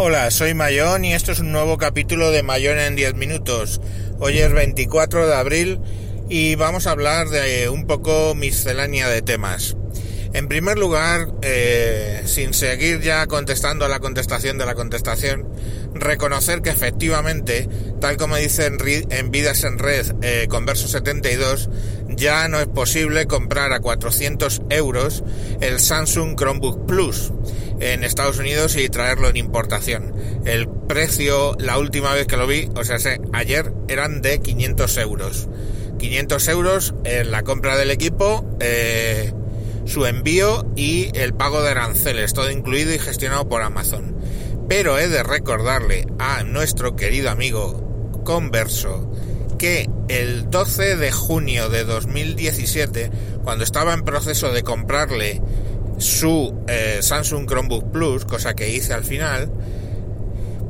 Hola, soy Mayón y esto es un nuevo capítulo de Mayón en 10 minutos. Hoy es 24 de abril y vamos a hablar de un poco miscelánea de temas. En primer lugar, eh, sin seguir ya contestando a la contestación de la contestación, reconocer que efectivamente, tal como dice en, Vidas en Red eh, con verso 72, ya no es posible comprar a 400 euros el Samsung Chromebook Plus en Estados Unidos y traerlo en importación. El precio, la última vez que lo vi, o sea, ayer eran de 500 euros. 500 euros en la compra del equipo, eh, su envío y el pago de aranceles, todo incluido y gestionado por Amazon. Pero he de recordarle a nuestro querido amigo Converso que el 12 de junio de 2017, cuando estaba en proceso de comprarle su eh, Samsung Chromebook Plus, cosa que hice al final,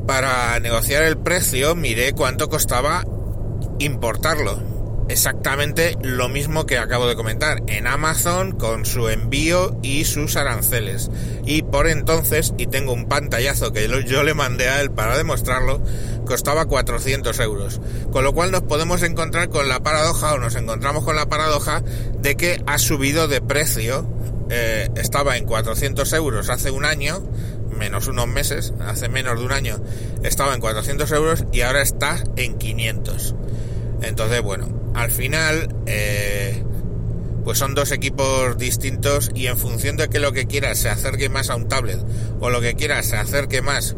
para negociar el precio miré cuánto costaba importarlo exactamente lo mismo que acabo de comentar en Amazon con su envío y sus aranceles. Y por entonces, y tengo un pantallazo que yo le mandé a él para demostrarlo, costaba 400 euros. Con lo cual nos podemos encontrar con la paradoja, o nos encontramos con la paradoja, de que ha subido de precio. Eh, estaba en 400 euros hace un año, menos unos meses, hace menos de un año estaba en 400 euros y ahora está en 500. Entonces, bueno, al final, eh, pues son dos equipos distintos y en función de que lo que quieras se acerque más a un tablet o lo que quieras se acerque más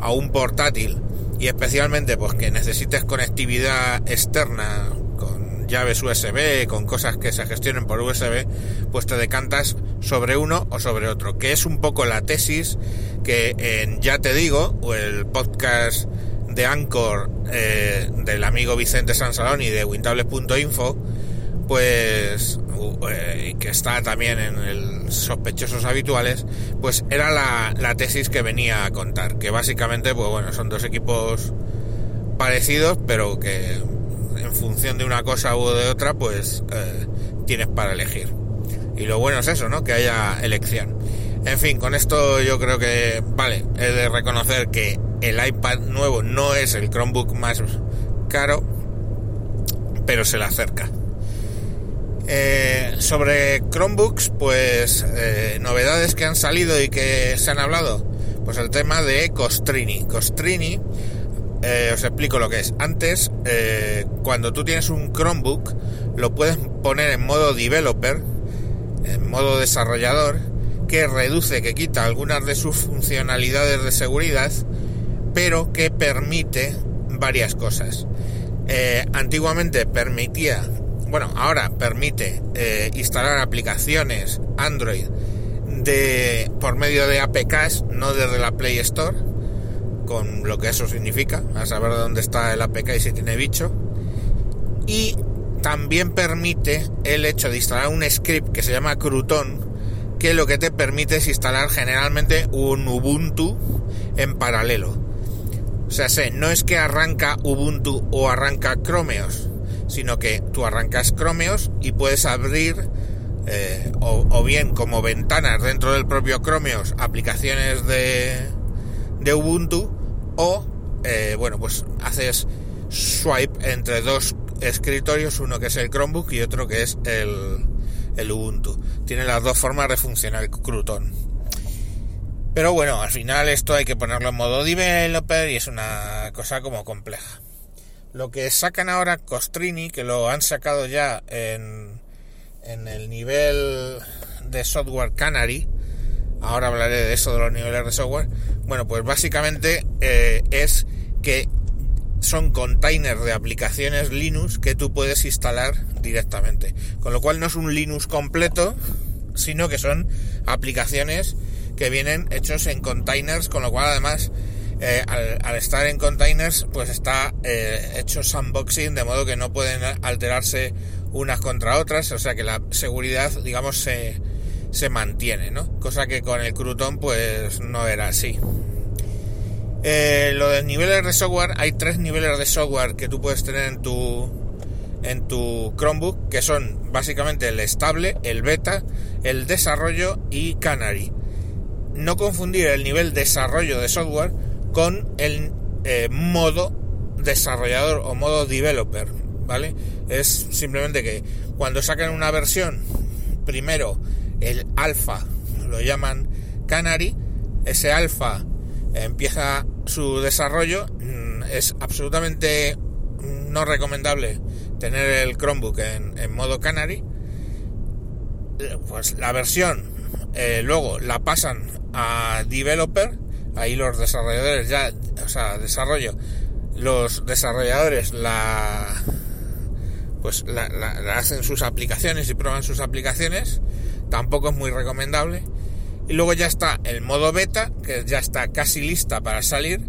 a un portátil y especialmente pues que necesites conectividad externa con llaves USB, con cosas que se gestionen por USB, pues te decantas sobre uno o sobre otro, que es un poco la tesis que en Ya te digo, o el podcast de Anchor eh, del amigo Vicente Sansalón y de Wintables.info, pues eh, que está también en el sospechosos habituales, pues era la, tesis que venía a contar, que básicamente, pues bueno, son dos equipos parecidos, pero que en función de una cosa u de otra, pues eh, tienes para elegir. Y lo bueno es eso, ¿no? Que haya elección. En fin, con esto yo creo que, vale, he de reconocer que el iPad nuevo no es el Chromebook más caro, pero se le acerca. Eh, sobre Chromebooks, pues eh, novedades que han salido y que se han hablado, pues el tema de Costrini. Costrini, eh, os explico lo que es. Antes, cuando tú tienes un Chromebook, lo puedes poner en modo developer, en modo desarrollador, que reduce, que quita algunas de sus funcionalidades de seguridad pero que permite varias cosas. Eh, antiguamente permitía, bueno, ahora permite eh, instalar aplicaciones Android de por medio de APKs, no desde la Play Store, con lo que eso significa, a saber dónde está el APK y si tiene bicho. Y también permite el hecho de instalar un script que se llama Crouton, que lo que te permite es instalar generalmente un Ubuntu en paralelo. O sea, no es que arranca Ubuntu o arranca Chromeos, sino que tú arrancas Chromeos y puedes abrir eh, o, bien como ventanas dentro del propio Chromeos aplicaciones de, de Ubuntu o eh, bueno pues haces swipe entre dos escritorios, uno que es el Chromebook y otro que es el, el Ubuntu. Tiene las dos formas de funcionar el Crouton. Pero bueno, al final esto hay que ponerlo en modo developer y es una cosa como compleja. Lo que sacan ahora Costrini, que lo han sacado ya en, en el nivel de software Canary, ahora hablaré de eso, de los niveles de software, bueno, pues básicamente eh, es que son containers de aplicaciones Linux que tú puedes instalar directamente. Con lo cual no es un Linux completo, sino que son aplicaciones que vienen hechos en containers, con lo cual además eh, al, estar en containers pues está eh, hecho sandboxing de modo que no pueden alterarse unas contra otras, o sea que la seguridad digamos se, se mantiene, ¿no? Cosa que con el Crouton pues no era así. Eh, lo de niveles de software, hay tres niveles de software que tú puedes tener en tu en tu Chromebook, que son básicamente el estable, el beta, el desarrollo y Canary no confundir el nivel desarrollo de software con el eh, modo desarrollador o modo developer, ¿vale? Es simplemente que cuando sacan una versión, primero el alfa, lo llaman Canary, ese alfa empieza su desarrollo, mm, es absolutamente no recomendable tener el Chromebook en, modo Canary, pues la versión eh, luego la pasan a developer, ahí los desarrolladores ya, o sea, desarrollo, los desarrolladores la pues la, hacen sus aplicaciones y prueban sus aplicaciones, tampoco es muy recomendable. Y luego ya está el modo beta, que ya está casi lista para salir,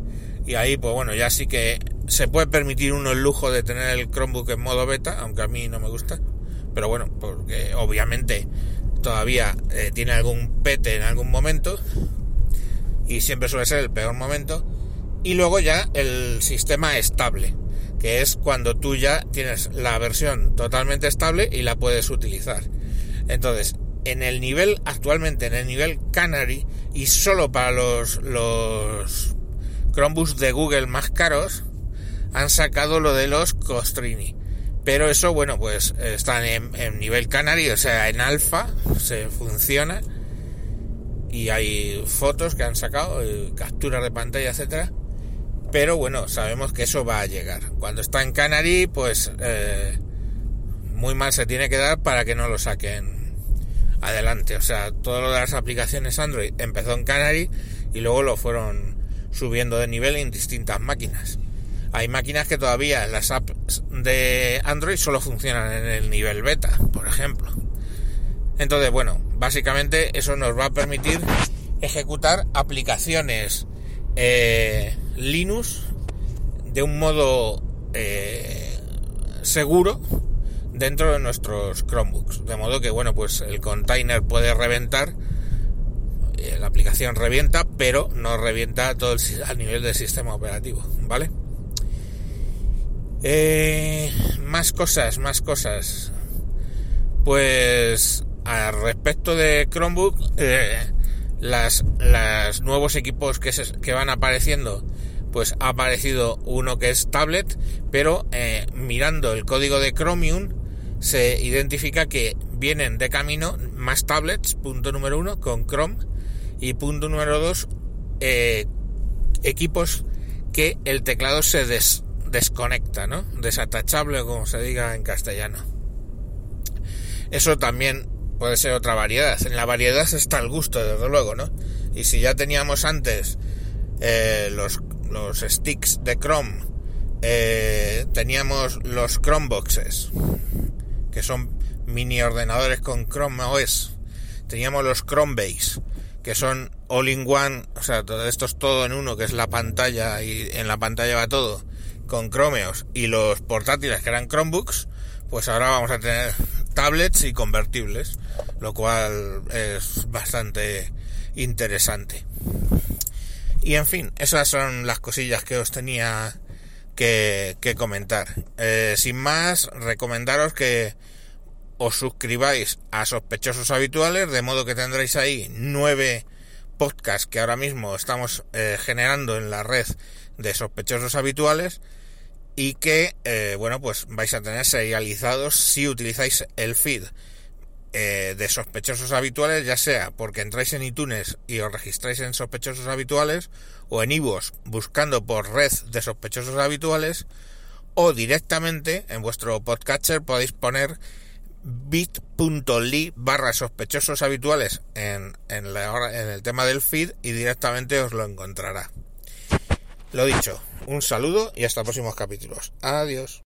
y ahí pues bueno, ya sí que se puede permitir uno el lujo de tener el Chromebook en modo beta, aunque a mí no me gusta, pero bueno, porque obviamente todavía eh, tiene algún pete en algún momento, y siempre suele ser el peor momento, y luego ya el sistema estable, que es cuando tú ya tienes la versión totalmente estable y la puedes utilizar. Entonces, en el nivel, actualmente en el nivel Canary, y solo para los, los Chromebooks de Google más caros, han sacado lo de los Costrini. Pero eso, bueno, pues están en, nivel Canary, o sea, en alfa, se funciona y hay fotos que han sacado, eh, capturas de pantalla, etcétera. Pero bueno, sabemos que eso va a llegar. Cuando está en Canary, pues eh, muy mal se tiene que dar para que no lo saquen adelante. O sea, todo lo de las aplicaciones Android empezó en Canary y luego lo fueron subiendo de nivel en distintas máquinas. Hay máquinas que todavía las apps de Android solo funcionan en el nivel beta, por ejemplo. Entonces, bueno, básicamente eso nos va a permitir ejecutar aplicaciones eh, Linux de un modo eh, seguro dentro de nuestros Chromebooks. De modo que, bueno, pues el container puede reventar, eh, la aplicación revienta, pero no revienta todo el, a nivel del sistema operativo, ¿vale? más cosas, más cosas. Pues al respecto de Chromebook, eh, las, nuevos equipos que, que van apareciendo, pues ha aparecido uno que es tablet, pero eh, mirando el código de Chromium se identifica que vienen de camino más tablets, punto número uno, con Chrome, y punto número dos, eh, equipos que el teclado se desconecta, ¿no? Desatachable, como se diga en castellano. Eso también puede ser otra variedad. En la variedad está el gusto, desde luego, ¿no? Y si ya teníamos antes eh, los, los sticks de Chrome, eh, teníamos los Chromeboxes, que son mini ordenadores con Chrome OS, teníamos los Chromebase, que son all in one, o sea, todo esto es todo en uno, que es la pantalla y en la pantalla va todo, con Chromeos y los portátiles que eran Chromebooks, pues ahora vamos a tener tablets y convertibles, lo cual es bastante interesante. Y en fin, esas son las cosillas que os tenía que, comentar. Eh, sin más, recomendaros que os suscribáis a sospechosos habituales, de modo que tendréis ahí nueve podcasts que ahora mismo estamos eh, generando en la red de sospechosos habituales y que, eh, bueno, pues vais a tener serializados si utilizáis el feed eh, de sospechosos habituales, ya sea porque entráis en iTunes y os registráis en sospechosos habituales, o en iVoox buscando por red de sospechosos habituales, o directamente en vuestro podcatcher podéis poner bit.ly barra sospechosos habituales en, en el tema del feed y directamente os lo encontrará. Lo dicho, un saludo y hasta próximos capítulos. Adiós.